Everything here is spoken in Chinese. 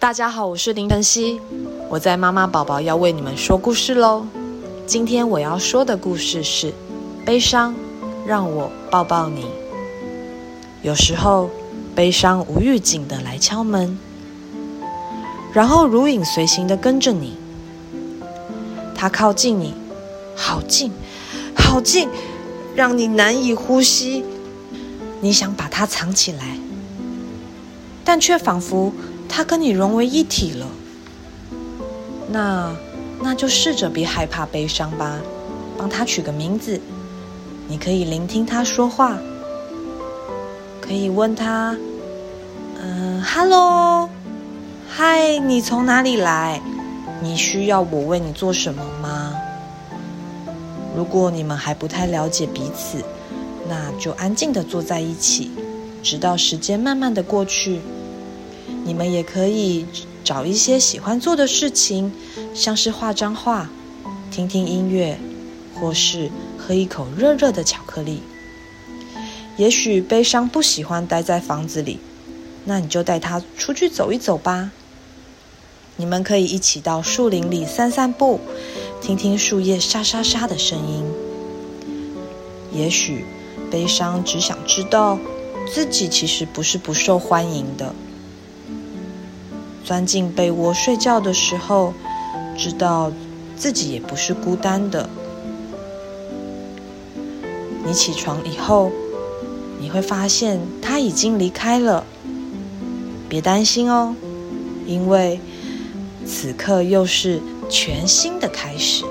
大家好，我是林晨曦，我在妈妈宝宝要为你们说故事喽。今天我要说的故事是：悲伤，让我抱抱你。有时候，悲伤无预警的来敲门，然后如影随形的跟着你。它靠近你，好近，好近，让你难以呼吸。你想把它藏起来，但却仿佛……他跟你融为一体了，那那就试着别害怕悲伤吧，帮他取个名字。你可以聆听他说话，可以问他：“嗯，Hello，嗨，你从哪里来？你需要我为你做什么吗？”如果你们还不太了解彼此，那就安静地坐在一起，直到时间慢慢地过去。你们也可以找一些喜欢做的事情，像是画张画、听听音乐，或是喝一口热热的巧克力。也许悲伤不喜欢待在房子里，那你就带他出去走一走吧。你们可以一起到树林里散散步，听听树叶沙沙沙的声音。也许悲伤只想知道自己其实不是不受欢迎的。钻进被窝睡觉的时候，知道自己也不是孤单的。你起床以后，你会发现他已经离开了。别担心哦，因为此刻又是全新的开始。